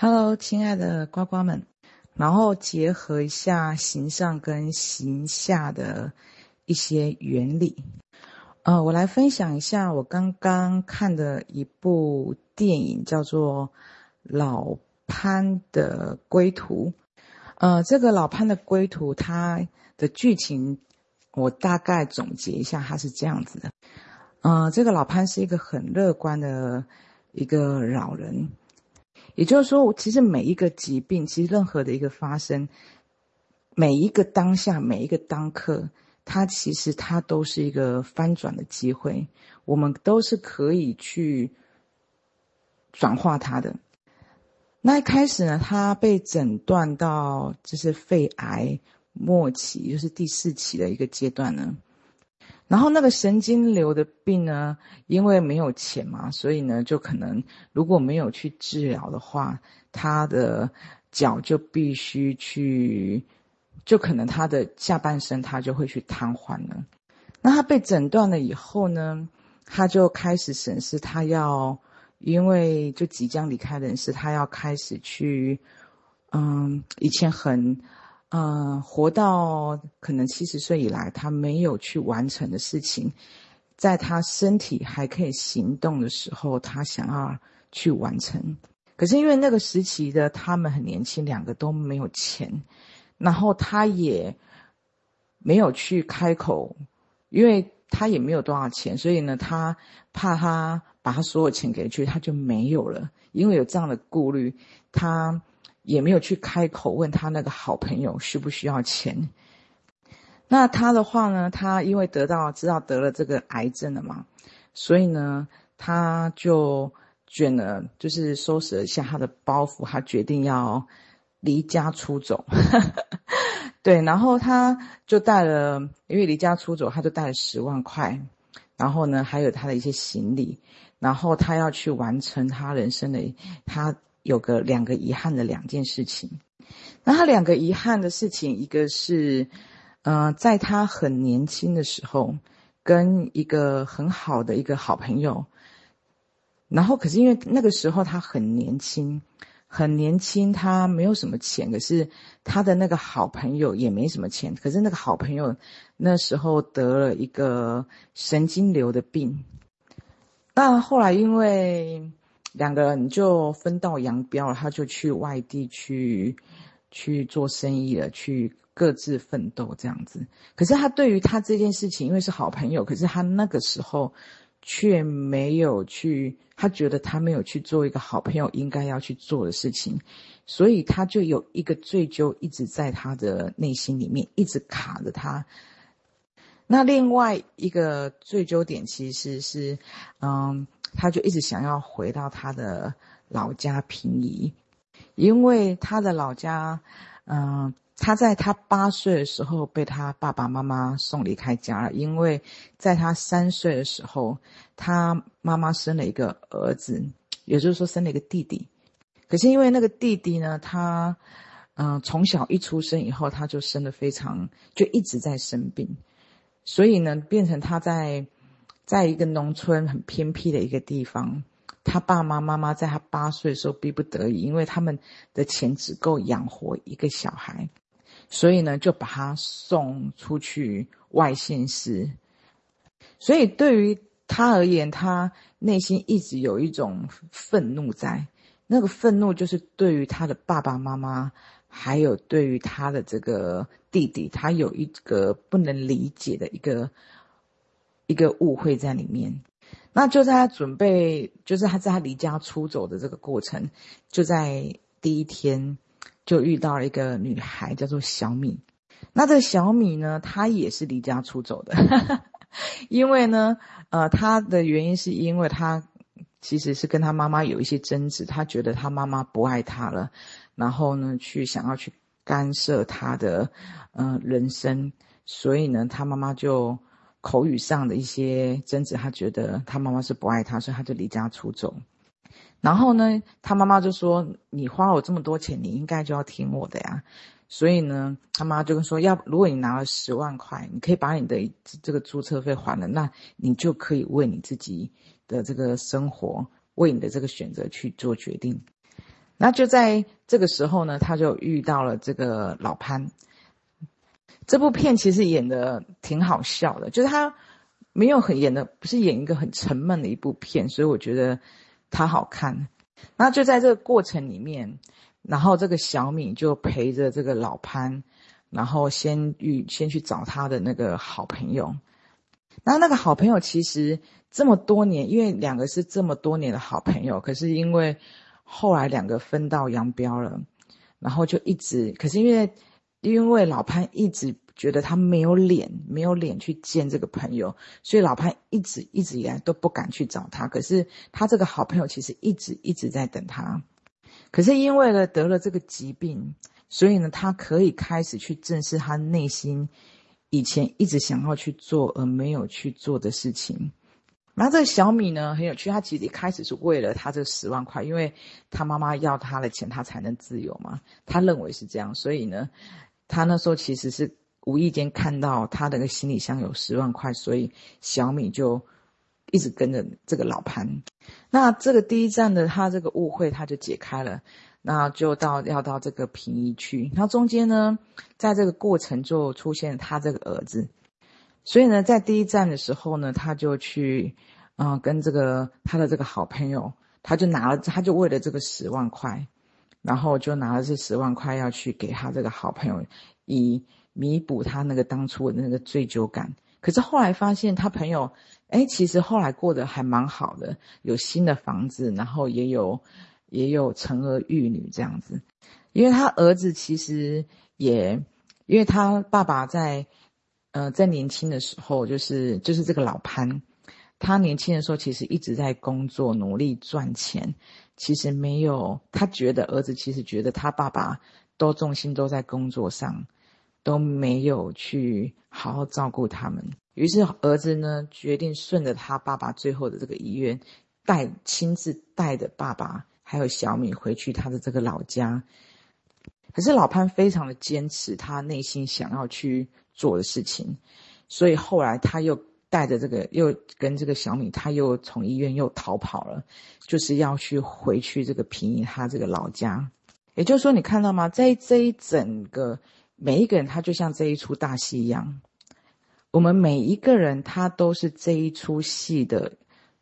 Hello，亲爱的呱呱们，然后结合一下形上跟形下的一些原理，呃，我来分享一下我刚刚看的一部电影，叫做《老潘的归途》。呃，这个《老潘的归途》它的剧情，我大概总结一下，它是这样子的。呃，这个老潘是一个很乐观的一个老人，也就是说，其实每一个疾病，其实任何的一个发生，每一个当下，每一个当刻。它其实它都是一个翻转的机会，我们都是可以去转化它的。那一开始呢，他被诊断到就是肺癌末期，就是第四期的一个阶段呢。然后那个神经瘤的病呢，因为没有钱嘛，所以呢，就可能如果没有去治疗的话，他的脚就必须去。就可能他的下半身他就会去瘫痪了。那他被诊断了以后呢，他就开始审视，他要因为就即将离开人世，他要开始去，嗯，以前很，嗯，活到可能七十岁以来，他没有去完成的事情，在他身体还可以行动的时候，他想要去完成。可是因为那个时期的他们很年轻，两个都没有钱。然后他也没有去开口，因为他也没有多少钱，所以呢，他怕他把他所有钱给去，他就没有了。因为有这样的顾虑，他也没有去开口问他那个好朋友需不需要钱。那他的话呢，他因为得到知道得了这个癌症了嘛，所以呢，他就卷了，就是收拾了一下他的包袱，他决定要。离家出走，对，然后他就带了，因为离家出走，他就带了十万块，然后呢，还有他的一些行李，然后他要去完成他人生的，他有个两个遗憾的两件事情。那他两个遗憾的事情，一个是，嗯、在他很年轻的时候，跟一个很好的一个好朋友，然后可是因为那个时候他很年轻。很年轻，他没有什么钱，可是他的那个好朋友也没什么钱。可是那个好朋友那时候得了一个神经瘤的病，那后来因为两个人就分道扬镳了，他就去外地去去做生意了，去各自奋斗这样子。可是他对于他这件事情，因为是好朋友，可是他那个时候。却没有去，他觉得他没有去做一个好朋友应该要去做的事情，所以他就有一个罪疚一直在他的内心里面，一直卡着他。那另外一个罪疚点其实是，嗯，他就一直想要回到他的老家平移，因为他的老家，嗯。他在他八岁的时候被他爸爸妈妈送离开家了，因为在他三岁的时候，他妈妈生了一个儿子，也就是说生了一个弟弟。可是因为那个弟弟呢，他嗯、呃、从小一出生以后，他就生得非常，就一直在生病，所以呢，变成他在在一个农村很偏僻的一个地方。他爸爸妈妈在他八岁的时候逼不得已，因为他们的钱只够养活一个小孩。所以呢，就把他送出去外县市。所以对于他而言，他内心一直有一种愤怒在。那个愤怒就是对于他的爸爸妈妈，还有对于他的这个弟弟，他有一个不能理解的一个一个误会在里面。那就在他准备，就是他在他离家出走的这个过程，就在第一天。就遇到了一个女孩，叫做小米。那这个小米呢，她也是离家出走的，因为呢，呃，她的原因是因为她其实是跟他妈妈有一些争执，他觉得他妈妈不爱他了，然后呢，去想要去干涉他的呃人生，所以呢，他妈妈就口语上的一些争执，她觉得他妈妈是不爱他，所以她就离家出走。然后呢，他妈妈就说：“你花我这么多钱，你应该就要听我的呀。”所以呢，他妈就跟说：“要如果你拿了十万块，你可以把你的这个注册费还了，那你就可以为你自己的这个生活，为你的这个选择去做决定。”那就在这个时候呢，他就遇到了这个老潘。这部片其实演的挺好笑的，就是他没有很演的，不是演一个很沉闷的一部片，所以我觉得他好看。那就在这个过程里面，然后这个小米就陪着这个老潘，然后先去先去找他的那个好朋友。那那个好朋友其实这么多年，因为两个是这么多年的好朋友，可是因为后来两个分道扬镳了，然后就一直，可是因为因为老潘一直觉得他没有脸，没有脸去见这个朋友，所以老潘一直一直以来都不敢去找他。可是他这个好朋友其实一直一直在等他，可是因为呢得了这个疾病，所以呢他可以开始去正视他内心。以前一直想要去做而没有去做的事情，然后这个小米呢很有趣，他其实一开始是为了他这十万块，因为他妈妈要他的钱，他才能自由嘛。他认为是这样，所以呢，他那时候其实是无意间看到他的个行李箱有十万块，所以小米就一直跟着这个老潘。那这个第一站的他这个误会他就解开了。那就到要到这个平移去，然后中间呢，在这个过程就出现他这个儿子，所以呢，在第一站的时候呢，他就去，嗯、跟这个他的这个好朋友，他就拿了，他就为了这个十万块，然后就拿了这十万块要去给他这个好朋友，以弥补他那个当初的那个罪疚感。可是后来发现他朋友，哎，其实后来过得还蛮好的，有新的房子，然后也有。也有成儿育女这样子，因为他儿子其实也，因为他爸爸在，呃，在年轻的时候，就是就是这个老潘，他年轻的时候其实一直在工作，努力赚钱，其实没有，他觉得儿子其实觉得他爸爸都重心都在工作上，都没有去好好照顾他们，于是儿子呢决定顺着他爸爸最后的这个遗愿，带亲自带着爸爸。还有小米回去他的这个老家，可是老潘非常的坚持他内心想要去做的事情，所以后来他又带着这个，又跟这个小米，他又从医院又逃跑了，就是要去回去这个平移他这个老家。也就是说，你看到吗？在这一整个每一个人，他就像这一出大戏一样，我们每一个人他都是这一出戏的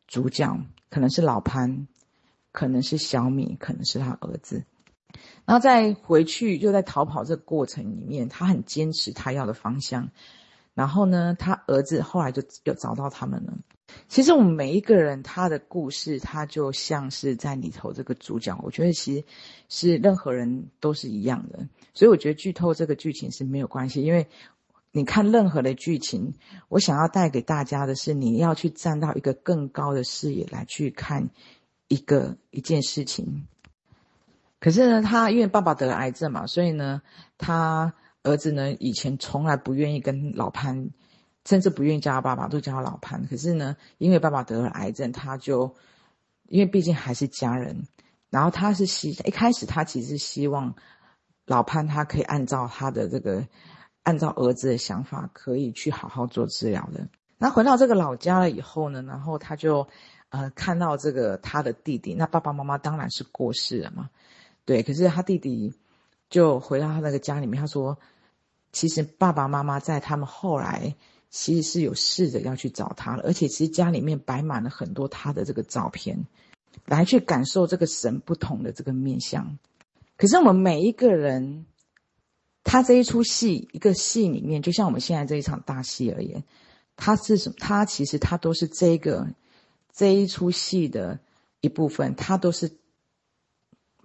主角，可能是老潘。可能是小米，可能是他儿子，然后在回去又在逃跑这个过程里面，他很坚持他要的方向。然后呢，他儿子后来就又找到他们了。其实我们每一个人他的故事，他就像是在里头这个主角。我觉得其实是任何人都是一样的，所以我觉得剧透这个剧情是没有关系，因为你看任何的剧情，我想要带给大家的是，你要去站到一个更高的视野来去看。一个一件事情，可是呢，他因为爸爸得了癌症嘛，所以呢，他儿子呢以前从来不愿意跟老潘，甚至不愿意叫他爸爸，都叫他老潘。可是呢，因为爸爸得了癌症，他就因为毕竟还是家人，然后他是希一开始他其实希望老潘他可以按照他的这个，按照儿子的想法，可以去好好做治疗的。那回到这个老家了以后呢，然后他就。呃，看到这个他的弟弟，那爸爸妈妈当然是过世了嘛，对。可是他弟弟就回到他那个家里面，他说，其实爸爸妈妈在他们后来其实是有试着要去找他了，而且其实家里面摆满了很多他的这个照片，来去感受这个神不同的这个面相。可是我们每一个人，他这一出戏一个戏里面，就像我们现在这一场大戏而言，他是什么？他其实他都是这个。这一出戏的一部分，它都是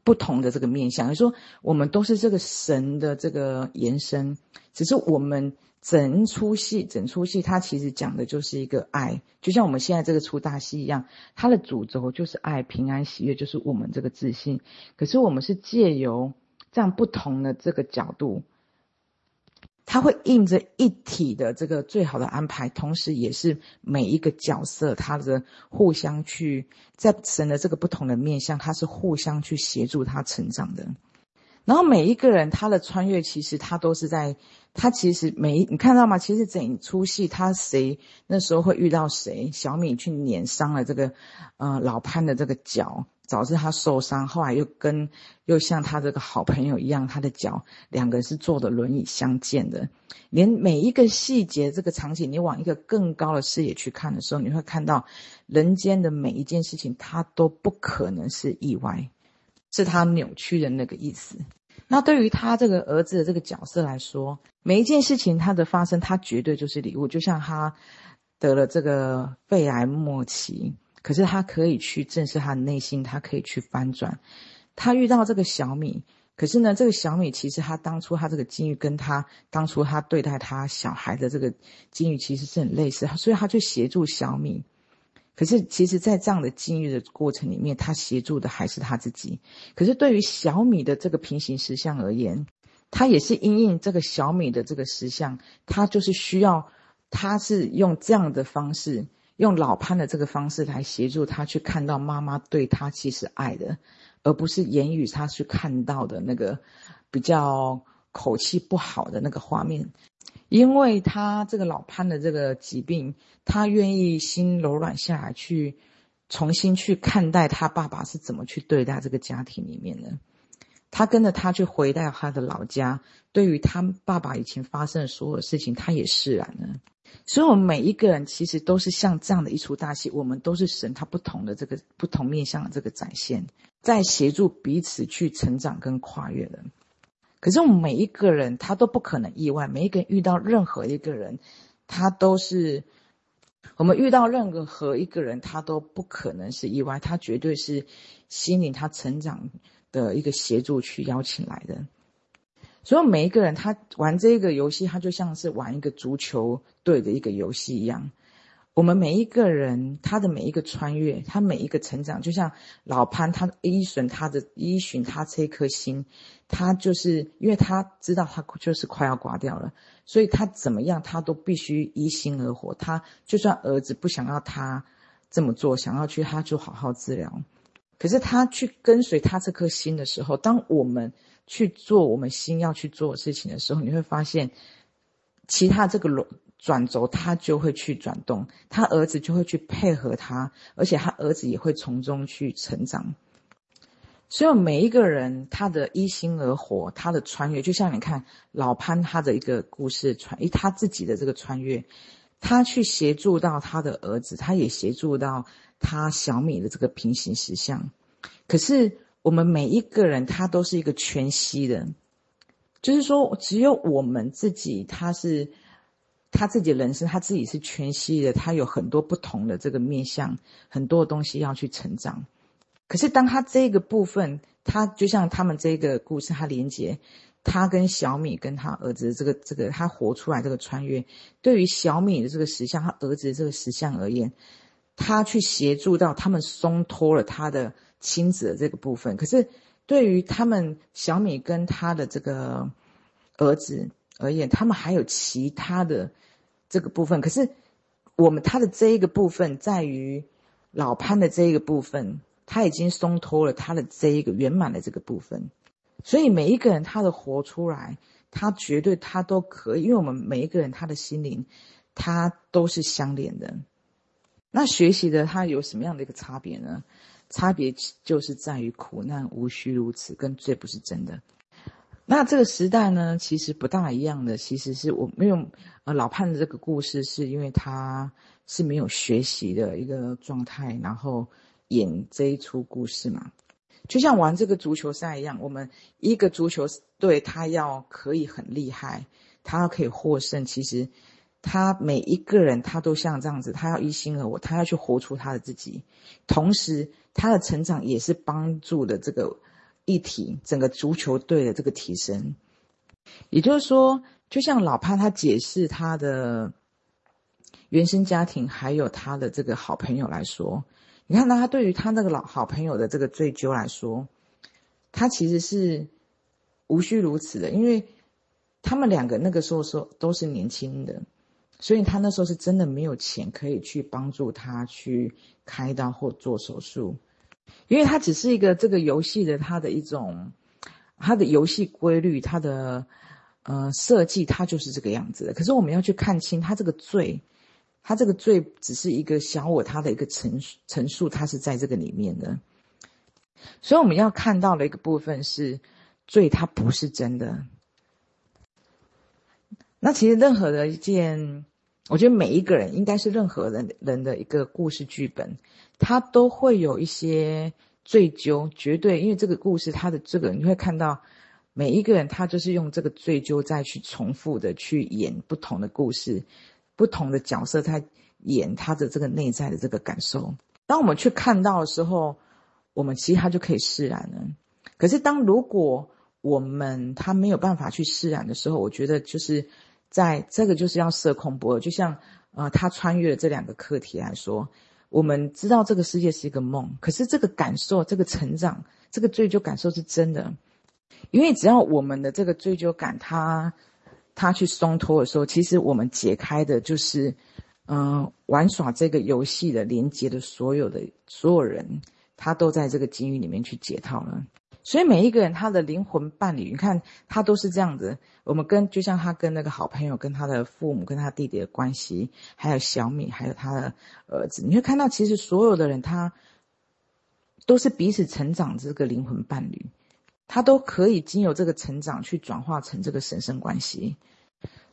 不同的这个面向。就是说，我们都是这个神的这个延伸，只是我们整出戏，整出戏它其实讲的就是一个爱，就像我们现在这个出大戏一样，它的主轴就是爱、平安、喜悦，就是我们这个自信。可是我们是借由这样不同的这个角度。他会印着一体的这个最好的安排，同时也是每一个角色他的互相去在神的这个不同的面向，他是互相去协助他成长的。然后每一个人他的穿越，其实他都是在他其实每一你看到吗？其实整出戏他谁那时候会遇到谁？小米去碾伤了这个呃老潘的这个脚。导致他受伤，后来又跟又像他这个好朋友一样，他的脚两个人是坐的轮椅相见的，连每一个细节这个场景，你往一个更高的视野去看的时候，你会看到人间的每一件事情，它都不可能是意外，是他扭曲的那个意思。那对于他这个儿子的这个角色来说，每一件事情他的发生，他绝对就是礼物，就像他得了这个肺癌末期。可是他可以去正视他的内心，他可以去翻转。他遇到这个小米，可是呢，这个小米其实他当初他这个境遇跟他当初他对待他小孩的这个境遇其实是很类似，所以他去协助小米。可是其实，在这样的境遇的过程里面，他协助的还是他自己。可是对于小米的这个平行实相而言，他也是因应这个小米的这个实相，他就是需要，他是用这样的方式。用老潘的这个方式来协助他去看到妈妈对他其实爱的，而不是言语他去看到的那个比较口气不好的那个画面。因为他这个老潘的这个疾病，他愿意心柔软下来，去重新去看待他爸爸是怎么去对待这个家庭里面的。他跟着他去回到他的老家，对于他爸爸以前发生的所有事情，他也释然了。所以，我们每一个人其实都是像这样的一出大戏，我们都是神他不同的这个不同面向的这个展现，在协助彼此去成长跟跨越的。可是，我们每一个人他都不可能意外，每一个人遇到任何一个人，他都是我们遇到任何一个人，他都不可能是意外，他绝对是心灵他成长的一个协助去邀请来的。所以每一个人他玩这个游戏，他就像是玩一个足球队的一个游戏一样。我们每一个人他的每一个穿越，他每一个成长，就像老潘他依循他的依循他这颗心，他就是因为他知道他就是快要挂掉了，所以他怎么样他都必须依心而活。他就算儿子不想要他这么做，想要去他就好好治疗，可是他去跟随他这颗心的时候，当我们。去做我们心要去做的事情的时候，你会发现，其他这个转转轴他就会去转动，他儿子就会去配合他，而且他儿子也会从中去成长。所以每一个人他的依心而活，他的穿越，就像你看老潘他的一个故事穿，诶，他自己的这个穿越，他去协助到他的儿子，他也协助到他小米的这个平行实相，可是。我们每一个人，他都是一个全息的，就是说，只有我们自己，他是他自己的人生，他自己是全息的，他有很多不同的这个面向，很多东西要去成长。可是，当他这个部分，他就像他们这个故事，他连接他跟小米跟他儿子这个这个他活出来这个穿越，对于小米的这个石像，他儿子的这个石像而言，他去协助到他们松脱了他的。亲子的这个部分，可是对于他们小米跟他的这个儿子而言，他们还有其他的这个部分。可是我们他的这一个部分，在于老潘的这一个部分，他已经松脱了他的这一个圆满的这个部分。所以每一个人他的活出来，他绝对他都可以，因为我们每一个人他的心灵，他都是相连的。那学习的他有什么样的一个差别呢？差别就是在于苦难无需如此，跟这不是真的。那这个时代呢，其实不大一样的，其实是我没有呃老潘的这个故事，是因为他是没有学习的一个状态，然后演这一出故事嘛。就像玩这个足球赛一样，我们一个足球队他要可以很厉害，他要可以获胜，其实。他每一个人，他都像这样子，他要一心而我，他要去活出他的自己。同时，他的成长也是帮助的这个一体，整个足球队的这个提升。也就是说，就像老潘他解释他的原生家庭，还有他的这个好朋友来说，你看，到他对于他那个老好朋友的这个追究来说，他其实是无需如此的，因为他们两个那个时候说都是年轻的。所以他那时候是真的没有钱可以去帮助他去开刀或做手术，因为他只是一个这个游戏的他的一种，他的游戏规律，他的呃设计，他就是这个样子的。可是我们要去看清他这个罪，他这个罪只是一个小我他的一个陈陈述，他是在这个里面的。所以我们要看到的一个部分是，罪它不是真的。那其实任何的一件，我觉得每一个人应该是任何人人的一个故事剧本，他都会有一些追究，绝对，因为这个故事他的这个你会看到。每一个人，他就是用这个追究再去重复的去演不同的故事，不同的角色在演他的这个内在的这个感受。当我们去看到的时候，我们其实他就可以释然了。可是，当如果我们他没有办法去释然的时候，我觉得就是在这个就是要设空不二。就像呃，他穿越了这两个课题来说，我们知道这个世界是一个梦，可是这个感受、这个成长、这个追究感受是真的。因为只要我们的这个追究感，它，它去松脱的时候，其实我们解开的就是，嗯、玩耍这个游戏的连接的所有的所有人，他都在这个境遇里面去解套了。所以每一个人他的灵魂伴侣，你看他都是这样子。我们跟就像他跟那个好朋友，跟他的父母，跟他弟弟的关系，还有小米，还有他的儿子，你会看到其实所有的人他都是彼此成长这个灵魂伴侣。他都可以经由这个成长去转化成这个神圣关系。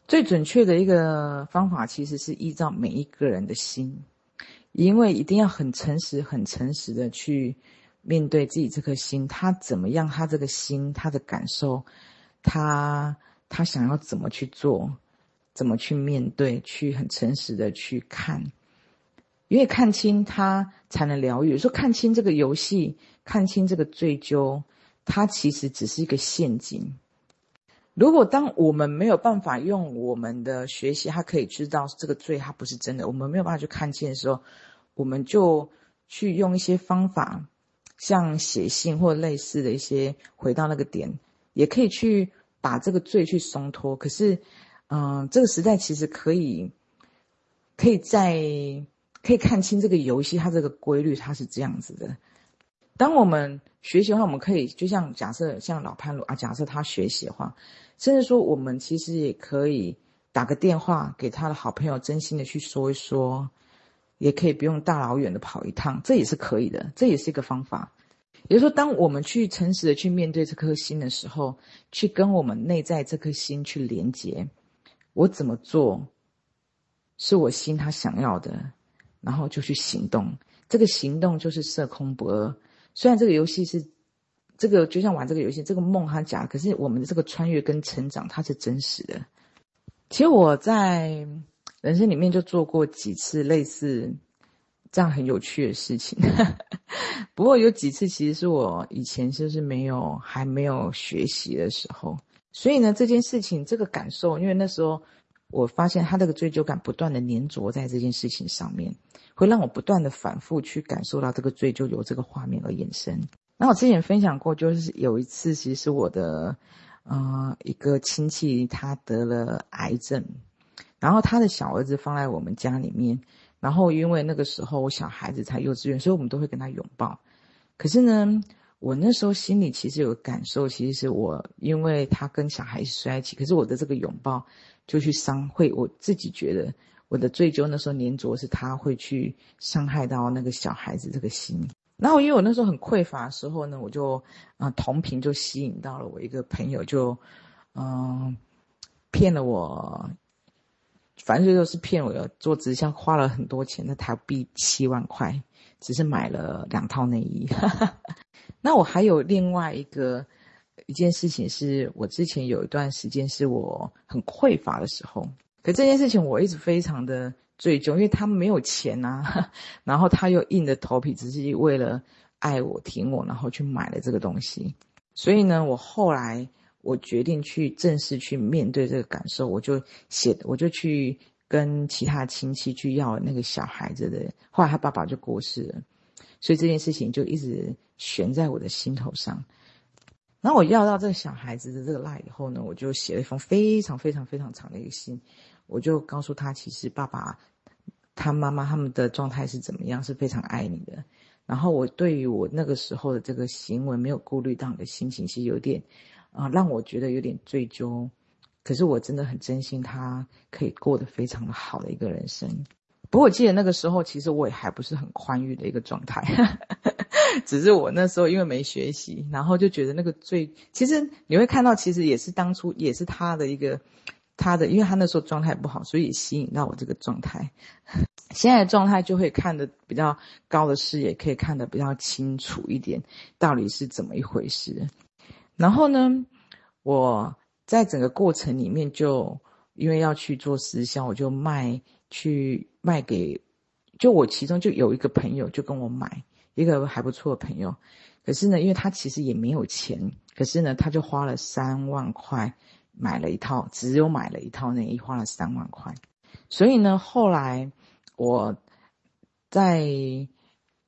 最准确的一个方法，其实是依照每一个人的心，因为一定要很诚实、很诚实的去面对自己这颗心，他怎么样，他这个心，他的感受，他他想要怎么去做，怎么去面对，去很诚实的去看，因为看清他才能疗愈。说看清这个游戏，看清这个追究。它其实只是一个陷阱。如果当我们没有办法用我们的学习，他可以知道这个罪它不是真的，我们没有办法去看清的时候，我们就去用一些方法，像写信或类似的一些，回到那个点，也可以去把这个罪去松脱。可是，嗯、呃，这个时代其实可以，可以在可以看清这个游戏，它这个规律，它是这样子的。当我们学习的话，我们可以就像假设像老潘鲁啊，假设他学习的话，甚至说我们其实也可以打个电话给他的好朋友，真心的去说一说，也可以不用大老远的跑一趟，这也是可以的，这也是一个方法。也就是说，当我们去诚实的去面对这颗心的时候，去跟我们内在这颗心去连接，我怎么做是我心他想要的，然后就去行动，这个行动就是色空不二。虽然这个游戏是，这个就像玩这个游戏，这个梦它假，可是我们的这个穿越跟成长它是真实的。其实我在人生里面就做过几次类似这样很有趣的事情，不过有几次其实是我以前就是没有还没有学习的时候，所以呢这件事情这个感受，因为那时候我发现他这个追究感不断的粘着在这件事情上面。会让我不断的反复去感受到这个追究由这个画面而衍生。那我之前分享过，就是有一次，其实是我的，呃，一个亲戚他得了癌症，然后他的小儿子放在我们家里面，然后因为那个时候我小孩子才幼稚园，所以我们都会跟他拥抱。可是呢，我那时候心里其实有感受，其实是我因为他跟小孩子睡在一起，可是我的这个拥抱就去伤会我自己觉得。我的罪疚那时候黏着，是他会去伤害到那个小孩子这个心。然后因为我那时候很匮乏的时候呢，我就啊、同频就吸引到了我一个朋友，就嗯、呃、骗了我，反正就是骗我做直销，花了很多钱，那台币七万块，只是买了两套内衣。那我还有另外一个一件事情，是我之前有一段时间是我很匮乏的时候。可这件事情我一直非常的追究，因为他没有钱啊，然后他又硬着头皮，只是为了爱我、挺我，然后去买了这个东西。所以呢，我后来我决定去正式去面对这个感受，我就写，我就去跟其他亲戚去要那个小孩子的。后来他爸爸就过世了，所以这件事情就一直悬在我的心头上。然后我要到这个小孩子的这个赖以后呢，我就写了一封非常非常非常长的一个信，我就告诉他，其实爸爸、他妈妈他们的状态是怎么样，是非常爱你的。然后我对于我那个时候的这个行为没有顾虑到你的心情，是有点啊、让我觉得有点追究。可是我真的很珍惜他可以过得非常的好的一个人生。不过我记得那个时候，其实我也还不是很宽裕的一个状态。只是我那时候因为没学习，然后就觉得那个最，其实你会看到，其实也是当初也是他的一个，他的，因为他那时候状态不好，所以吸引到我这个状态。现在的状态就会看得比较高的视野，可以看得比较清楚一点，到底是怎么一回事。然后呢，我在整个过程里面就因为要去做私销，我就卖去卖给，就我其中就有一个朋友就跟我买一个还不错的朋友，可是呢，因为他其实也没有钱，可是呢，他就花了三万块买了一套，只有买了一套内衣，花了三万块，所以呢，后来。我在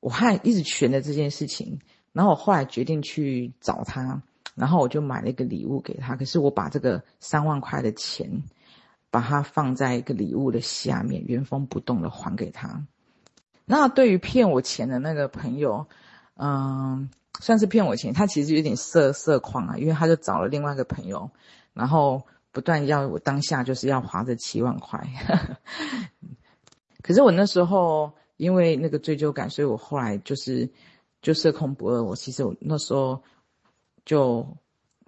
我还一直悬着这件事情，然后我后来决定去找他，然后我就买了一个礼物给他。可是我把这个三万块的钱，把它放在一个礼物的下面，原封不动的还给他。那对于骗我钱的那个朋友，嗯，算是骗我钱，他其实有点色色狂啊，因为他就找了另外一个朋友，然后不断要我当下就是要花这七万块。可是我那时候因为那个追究感，所以我后来就是就色空不二。我其实我那时候就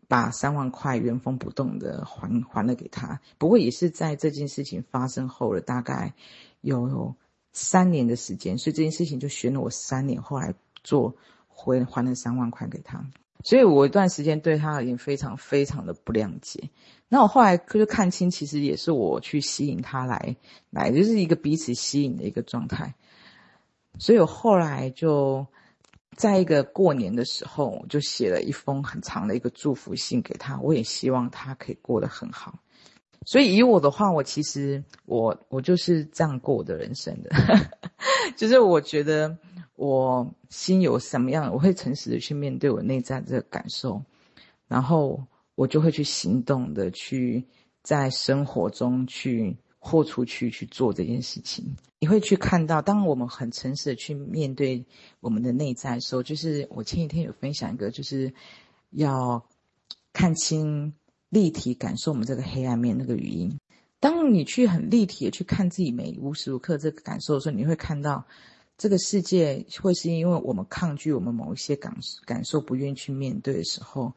把三万块原封不动的还还了给他。不过也是在这件事情发生后了大概有三年的时间，所以这件事情就悬了我三年。后来做回还了三万块给他。所以我一段时间对他而言非常非常的不谅解。那我后来就看清，其实也是我去吸引他来，来就是一个彼此吸引的一个状态。所以我后来就在一个过年的时候，我就写了一封很长的一个祝福信给他。我也希望他可以过得很好。所以以我的话，我其实我我就是这样过我的人生的，就是我觉得。我心有什么样，我会诚实的去面对我内在这个感受，然后我就会去行动的去在生活中去豁出去去做这件事情。你会去看到，当我们很诚实的去面对我们的内在的时候，就是我前几天有分享一个，就是要看清立体感受我们这个黑暗面那个语音。当你去很立体的去看自己每无时无刻这个感受的时候，你会看到。这个世界会是因为我们抗拒我们某一些感感受，不愿意去面对的时候，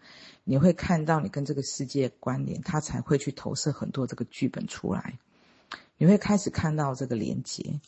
你会看到你跟这个世界关联，它才会去投射很多这个剧本出来。你会开始看到这个连接，